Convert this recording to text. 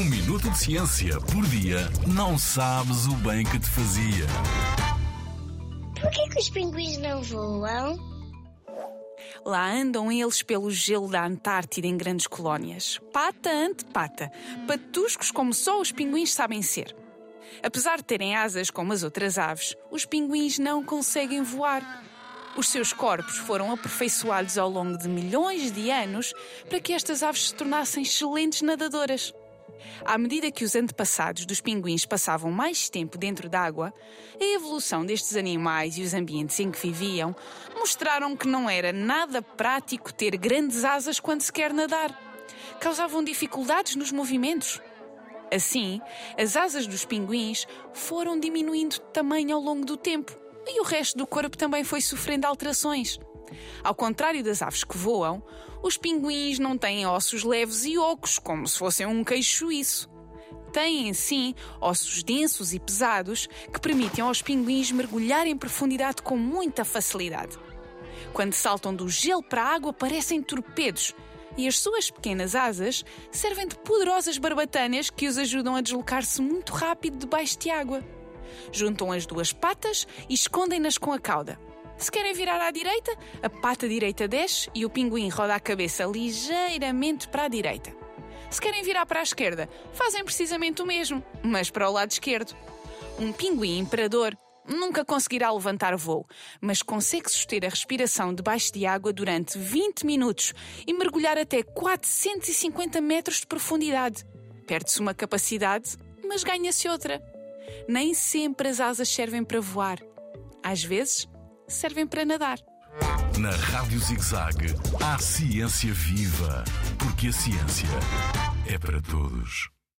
Um minuto de ciência por dia não sabes o bem que te fazia. Porquê que os pinguins não voam? Lá andam eles pelo gelo da Antártida em grandes colónias. Pata ante pata. Patuscos como só os pinguins sabem ser. Apesar de terem asas como as outras aves, os pinguins não conseguem voar. Os seus corpos foram aperfeiçoados ao longo de milhões de anos para que estas aves se tornassem excelentes nadadoras. À medida que os antepassados dos pinguins passavam mais tempo dentro d'água, a evolução destes animais e os ambientes em que viviam mostraram que não era nada prático ter grandes asas quando se quer nadar. Causavam dificuldades nos movimentos. Assim, as asas dos pinguins foram diminuindo de tamanho ao longo do tempo e o resto do corpo também foi sofrendo alterações. Ao contrário das aves que voam, os pinguins não têm ossos leves e ocos, como se fossem um queixo suíço. Têm, sim, ossos densos e pesados que permitem aos pinguins mergulhar em profundidade com muita facilidade. Quando saltam do gelo para a água, parecem torpedos e as suas pequenas asas servem de poderosas barbatanas que os ajudam a deslocar-se muito rápido debaixo de água. Juntam as duas patas e escondem-nas com a cauda. Se querem virar à direita, a pata direita desce e o pinguim roda a cabeça ligeiramente para a direita. Se querem virar para a esquerda, fazem precisamente o mesmo, mas para o lado esquerdo. Um pinguim imperador nunca conseguirá levantar voo, mas consegue suster a respiração debaixo de água durante 20 minutos e mergulhar até 450 metros de profundidade. Perde-se uma capacidade, mas ganha-se outra. Nem sempre as asas servem para voar. Às vezes, servem para nadar. Na Rádio ZigZag, há ciência viva, porque a ciência é para todos.